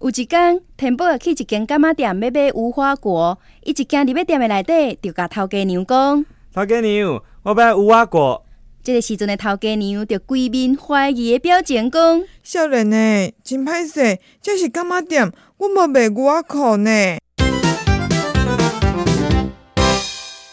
有一天，田宝去一间干妈店买买无花果，伊一进入去店的内底，就甲头家娘讲：“头家娘，我买无花果。”这个时阵的头家娘就鬼面怀疑的表情讲：“少年呢，真歹势，这是干妈店，我冇买无花果呢。”